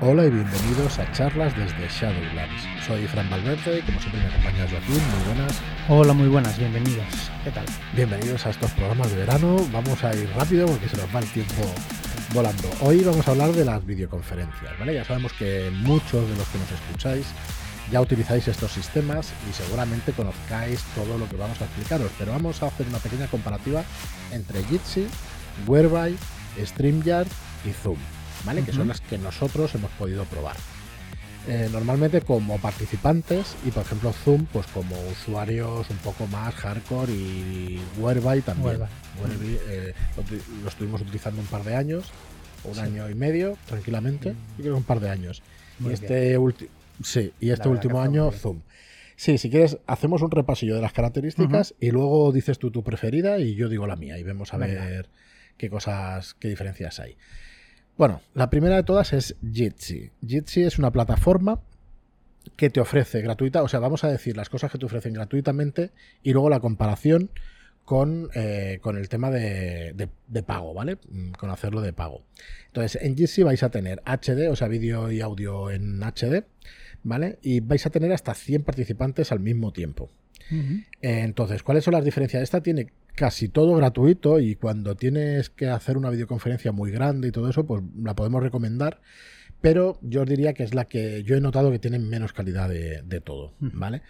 Hola y bienvenidos a charlas desde Shadowlands. Soy Fran Valverde y como siempre me acompaña Joaquín. Muy buenas. Hola, muy buenas, bienvenidos. ¿Qué tal? Bienvenidos a estos programas de verano. Vamos a ir rápido porque se nos va el tiempo volando. Hoy vamos a hablar de las videoconferencias, ¿vale? Ya sabemos que muchos de los que nos escucháis ya utilizáis estos sistemas y seguramente conozcáis todo lo que vamos a explicaros, pero vamos a hacer una pequeña comparativa entre Jitsi, Whereby, StreamYard y Zoom, ¿vale? Que son las que nosotros hemos podido probar. Eh, normalmente como participantes y por ejemplo Zoom pues como usuarios un poco más hardcore y Whereby también. Whereby. eh, lo, lo estuvimos utilizando un par de años, un Sí. año y medio tranquilamente, Mm. yo creo que un par de años. Muy y este último sí, y este último año. Zoom. Sí, si quieres hacemos un repasillo de las características y luego dices tú tu preferida y yo digo la mía y vemos a Venga. ver qué cosas, qué diferencias hay. Bueno, la primera de todas es Jitsi. Jitsi es una plataforma que te ofrece gratuita, o sea, vamos a decir las cosas que te ofrecen gratuitamente y luego la comparación con, eh, con el tema de, de- de pago, ¿vale? Mm, Con hacerlo de pago. Entonces, en Jitsi vais a tener HD, o sea, vídeo y audio en HD, ¿vale? Y vais a tener hasta 100 participantes al mismo tiempo. Entonces, ¿cuáles son las diferencias? Esta tiene casi todo gratuito y cuando tienes que hacer una videoconferencia muy grande y todo eso, pues la podemos recomendar. Pero yo os diría que es la que yo he notado que tiene menos calidad de, de todo. ¿vale?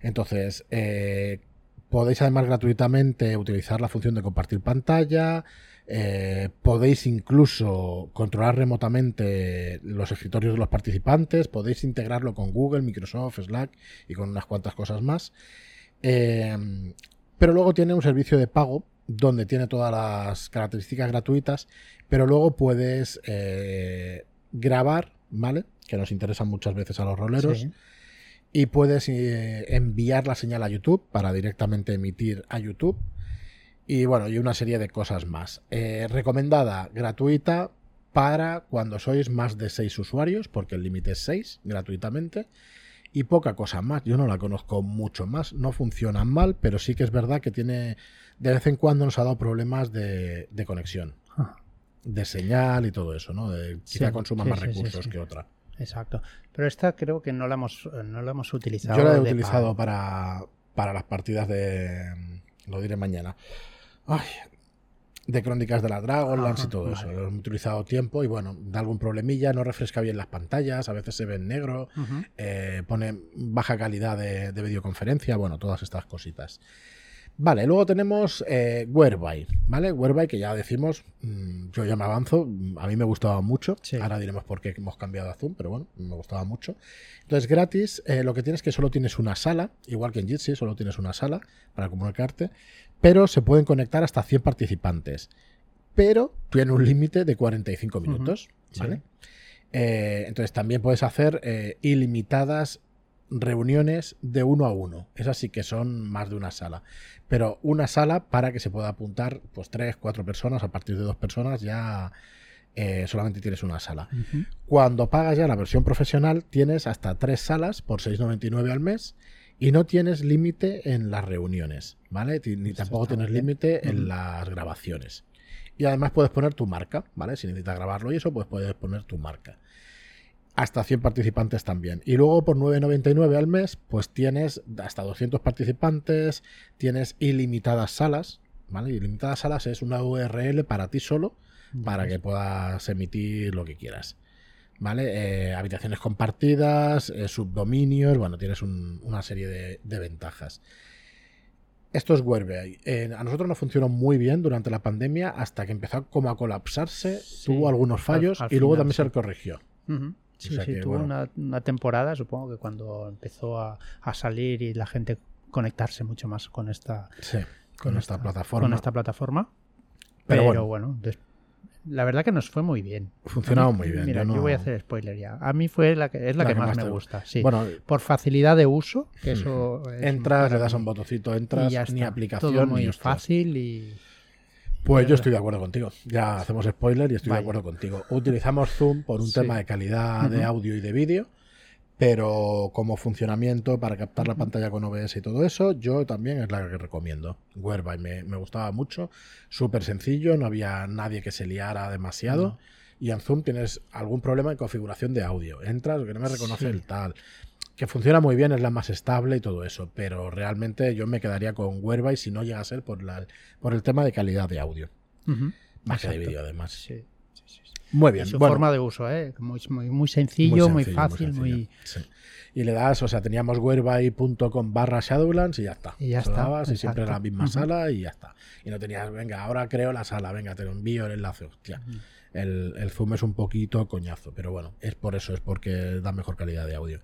Entonces, eh, podéis además gratuitamente utilizar la función de compartir pantalla. Eh, podéis incluso controlar remotamente los escritorios de los participantes. Podéis integrarlo con Google, Microsoft, Slack y con unas cuantas cosas más. Eh, pero luego tiene un servicio de pago donde tiene todas las características gratuitas, pero luego puedes eh, grabar, ¿vale? Que nos interesan muchas veces a los roleros. Sí. Y puedes enviar la señal a YouTube para directamente emitir a YouTube. Y bueno, y una serie de cosas más. Eh, recomendada, gratuita para cuando sois más de 6 usuarios, porque el límite es 6 gratuitamente. Y poca cosa más. Yo no la conozco mucho más. No funciona mal, pero sí que es verdad que tiene. De vez en cuando nos ha dado problemas de, de conexión, Ah, de señal y todo eso, ¿no? De, quizá Sí, consuma sí, más sí, recursos que otra. Exacto. Pero esta creo que no la hemos, no la hemos utilizado. Yo la he utilizado pago. para, para las partidas de. Lo diré mañana. Ay, de Crónicas de la Dragonlance Ajá, y todo eso. Lo he utilizado tiempo y bueno, da algún problemilla, no refresca bien las pantallas, a veces se ve en negro, eh, pone baja calidad de, de videoconferencia, bueno, todas estas cositas. Vale, luego tenemos eh, Whereby, ¿vale? Whereby que ya decimos, mm, yo ya me avanzo, a mí me gustaba mucho, Sí. ahora diremos por qué hemos cambiado a Zoom, pero bueno, me gustaba mucho. Entonces, gratis, eh, lo que tienes es que solo tienes una sala, igual que en Jitsi, solo tienes una sala para comunicarte, pero se pueden conectar hasta 100 participantes. Pero tiene un límite de 45 Ujú, minutos, sí. ¿vale? Eh, entonces, también puedes hacer eh, ilimitadas reuniones de uno a uno. Esas sí que son más de una sala. Pero una sala para que se pueda apuntar pues tres, cuatro personas. A partir de dos personas ya eh, solamente tienes una sala. Cuando pagas ya la versión profesional, tienes hasta tres salas por 6,99 al mes y no tienes límite en las reuniones, ¿vale? Ni tampoco tienes límite en las grabaciones. Y además puedes poner tu marca, ¿vale? Si necesitas grabarlo y eso, pues puedes poner tu marca. Hasta 100 participantes también. Y luego por 9,99 al mes, pues tienes hasta 200 participantes, tienes ilimitadas salas, ¿vale? Ilimitadas salas es una URL para ti solo, para que puedas emitir lo que quieras. ¿Vale? Eh, habitaciones compartidas, eh, subdominios, bueno, tienes un- una serie de, de ventajas. Esto es Whereby. Eh, a nosotros nos funcionó muy bien durante la pandemia hasta que empezó como a colapsarse, Sí, tuvo algunos al- fallos al y luego también se corrigió. Sí, O sea sí, que, tuvo bueno. una, una temporada, supongo que cuando empezó a, a salir y la gente conectarse mucho más con esta, Sí, con, esta, plataforma. Con esta plataforma. Pero Pero, bueno. la verdad que nos fue muy bien. Funcionaba muy bien. Mira, yo voy a hacer spoiler ya. A mí fue la que es la, que, más, me te- gusta. Sí. Bueno, Por facilidad de uso, que eso es entras, le das un botoncito, Y entras, ya ni aplicación Todo muy fácil y Pues yo estoy de acuerdo contigo. Ya hacemos spoiler y estoy de acuerdo contigo. Utilizamos Zoom por un Sí. tema de calidad de audio y de vídeo, pero como funcionamiento para captar la pantalla con OBS y todo eso, yo también es la que recomiendo. Whereby me, me gustaba mucho, súper sencillo, no había nadie que se liara demasiado. No. y en Zoom tienes algún problema en configuración de audio. Entras, que no me reconoce Sí. el tal. Que funciona muy bien, es la más estable y todo eso, pero realmente yo me quedaría con Whereby si no llega a ser por, la, por el tema de calidad de audio. Más que de vídeo, además. Sí, sí, sí, sí. Muy Y bien. su bueno. forma de uso, ¿eh? Muy, muy, muy sencillo, muy, sencillo, fácil, muy... sencillo, sí. Y le das, o sea, teníamos whereby.com barra Shadowlands y ya está. Y ya está, dabas y siempre era la misma sala y ya está. Y no tenías, venga, ahora creo la sala, venga, te lo envío el enlace. Hostia, el, el Zoom es un poquito coñazo, pero bueno, es por eso, es porque da mejor calidad de audio.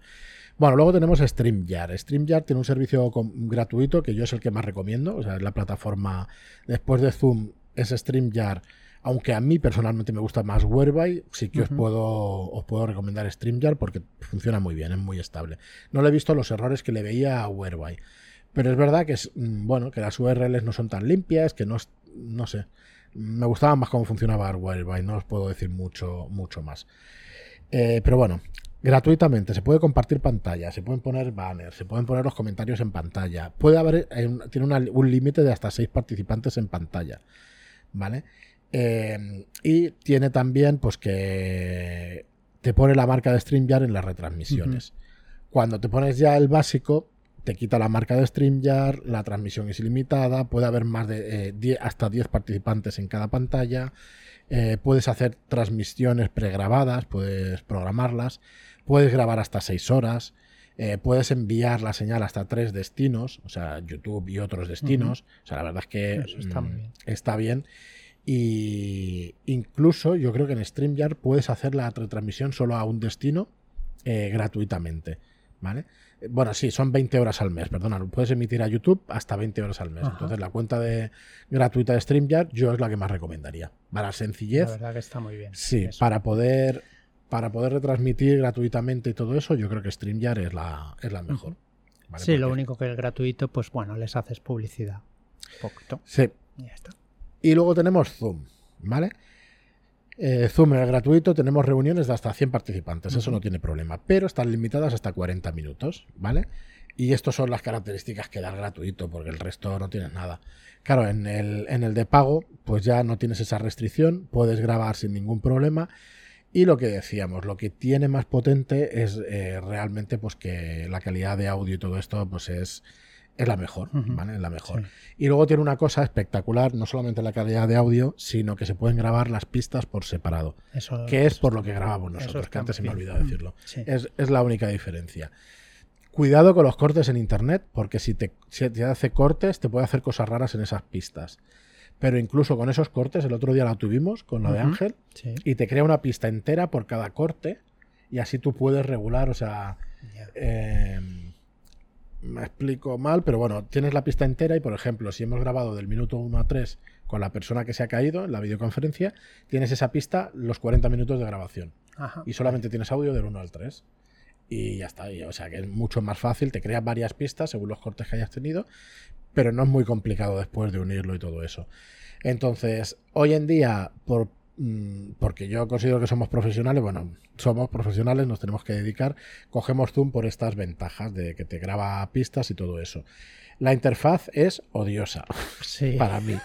Bueno, luego tenemos StreamYard. StreamYard tiene un servicio con- gratuito que yo es el que más recomiendo. O sea, es la plataforma después de Zoom, es StreamYard. Aunque a mí personalmente me gusta más Whereby, sí que os, puedo, os puedo recomendar StreamYard porque funciona muy bien, es muy estable. No le he visto los errores que le veía a Whereby. Pero es verdad que es mm, bueno, que las URLs no son tan limpias, que no, no sé. Me gustaba más cómo funcionaba Whereby, no os puedo decir mucho, mucho más. Eh, pero bueno, gratuitamente se puede compartir pantalla, se pueden poner banners, se pueden poner los comentarios en pantalla. Puede haber, eh, un- tiene una- un límite de hasta seis participantes en pantalla, ¿vale? Eh, y tiene también, pues que te pone la marca de StreamYard en las retransmisiones. Cuando te pones ya el básico, te quita la marca de StreamYard, la transmisión es ilimitada, puede haber más de eh, 10 hasta 10 participantes en cada pantalla, eh, puedes hacer transmisiones pregrabadas, puedes programarlas, puedes grabar hasta 6 horas, eh, puedes enviar la señal hasta tres destinos, o sea, YouTube y otros destinos. O sea, la verdad es que está mm, bien. está bien. Y incluso yo creo que en StreamYard puedes hacer la retransmisión solo a un destino eh, gratuitamente. ¿Vale? Eh, Bueno, sí, son 20 horas al mes, perdona. Puedes emitir a YouTube hasta 20 horas al mes. Ajá. Entonces, la cuenta de gratuita de StreamYard yo es la que más recomendaría. Para La sencillez, verdad que está muy bien. sí, Eso. para poder para poder retransmitir gratuitamente y todo eso, yo creo que StreamYard es la, es la mejor. ¿vale? Sí, lo único que el gratuito, pues bueno, les haces publicidad. Un poquito. Sí, Y ya está. Y luego tenemos Zoom, ¿vale? Eh, Zoom el gratuito tenemos reuniones de hasta 100 participantes, eso no tiene problema, pero están limitadas hasta 40 minutos, ¿vale? Y estas son las características que da el gratuito, porque el resto no tienes nada. Claro, en el, en el de pago, pues ya no tienes esa restricción, puedes grabar sin ningún problema. Y lo que decíamos, lo que tiene más potente es eh, realmente pues que la calidad de audio y todo esto pues es, es la mejor. ¿vale? Es la mejor. Sí. Y luego tiene una cosa espectacular, no solamente la calidad de audio, sino que se pueden grabar las pistas por separado, Eso, que es eso por lo que grabamos nosotros, que antes se me ha bien. olvidado Mm, decirlo. Sí. Es, es la única diferencia. Cuidado con los cortes en internet, porque si te, si te hace cortes, te puede hacer cosas raras en esas pistas. Pero incluso con esos cortes, el otro día la tuvimos con la de. Ángel, Sí. y te crea una pista entera por cada corte, y así tú puedes regular, o sea, eh, me explico mal, pero bueno, tienes la pista entera y, por ejemplo, si hemos grabado del minuto 1 a 3 con la persona que se ha caído en la videoconferencia, tienes esa pista los 40 minutos de grabación Ajá. y solamente tienes audio del 1 al 3. Y ya está, y, o sea que es mucho más fácil, te creas varias pistas según los cortes que hayas tenido, pero no es muy complicado después de unirlo y todo eso. Entonces, hoy en día, por, porque yo considero que somos profesionales, bueno, somos profesionales, nos tenemos que dedicar, cogemos Zoom por estas ventajas de que te graba pistas y todo eso. La interfaz es odiosa Sí. para mí,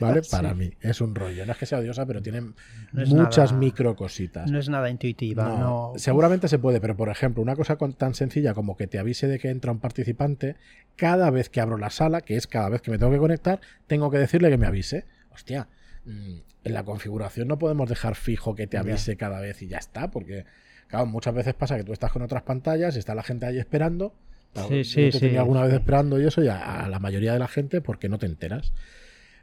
¿vale? Sí. Para mí. Es un rollo. No es que sea odiosa, pero tiene No muchas nada- micro cositas. No es nada intuitiva. No, No, Seguramente se puede, pero por ejemplo, una cosa con- tan sencilla como que te avise de que entra un participante, cada vez que abro la sala, que es cada vez que me tengo que conectar, tengo que decirle que me avise. Hostia, mm, en la configuración no podemos dejar fijo que te Ya. avise cada vez y ya está, porque claro, muchas veces pasa que tú estás con otras pantallas y está la gente ahí esperando. Claro, Sí, yo sí, te sí, tenía alguna vez esperando y eso, y a, a la mayoría de la gente porque no te enteras.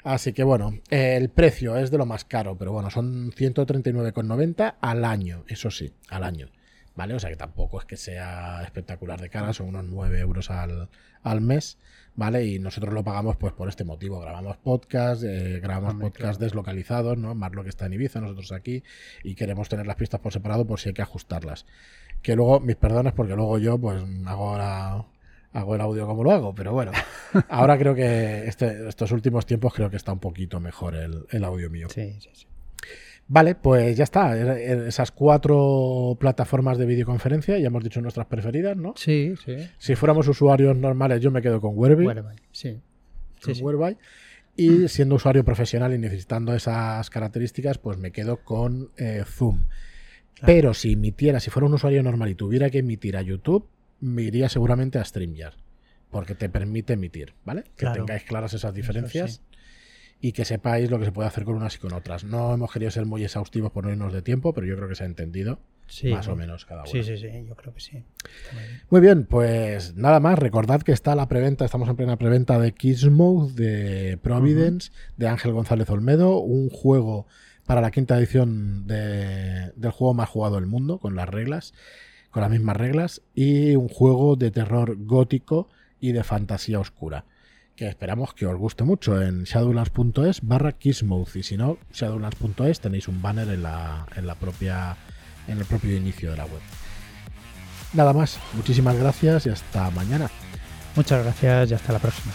Así que bueno, el precio es de lo más caro, pero bueno, son 139,90 al año, eso sí, al año. ¿Vale? O sea que tampoco es que sea espectacular de cara, son unos 9 euros al, al mes, ¿vale? Y nosotros lo pagamos pues por este motivo. Grabamos podcast, eh, grabamos Hombre, podcast claro. deslocalizados, ¿no? Más lo que está en Ibiza, nosotros aquí, y queremos tener las pistas por separado por si hay que ajustarlas. Que luego, mis perdones, porque luego yo pues hago ahora hago el audio como lo hago, pero bueno, ahora creo que este- estos últimos tiempos creo que está un poquito mejor el, el audio mío. Sí, sí, sí. Vale, pues ya está. Esas cuatro plataformas de videoconferencia, ya hemos dicho nuestras preferidas, ¿no? Sí, sí. Si fuéramos usuarios normales, yo me quedo con Whereby. Vale, sí. con Sí, sí. Whereby. Y siendo usuario profesional y necesitando esas características, pues me quedo con eh, Zoom. Pero si emitiera, si fuera un usuario normal y tuviera que emitir a YouTube, me iría seguramente a StreamYard. Porque te permite emitir, ¿vale? Que tengáis claras esas diferencias y que sepáis lo que se puede hacer con unas y con otras. No hemos querido ser muy exhaustivos por no irnos de tiempo, pero yo creo que se ha entendido más o menos cada uno. Sí, sí, sí, yo creo que sí. Muy bien, pues nada más. Recordad que está la preventa, estamos en plena preventa de Mode de Providence, de Ángel González Olmedo, un juego para la quinta edición del juego más jugado del mundo, con las reglas, con las mismas reglas, y un juego de terror gótico y de fantasía oscura que esperamos que os guste mucho en shadowlands.es barra Kissmouth y si no, shadowlands.es tenéis un banner en la, en la propia en el propio inicio de la web. Nada más, muchísimas gracias y hasta mañana. Muchas gracias y hasta la próxima.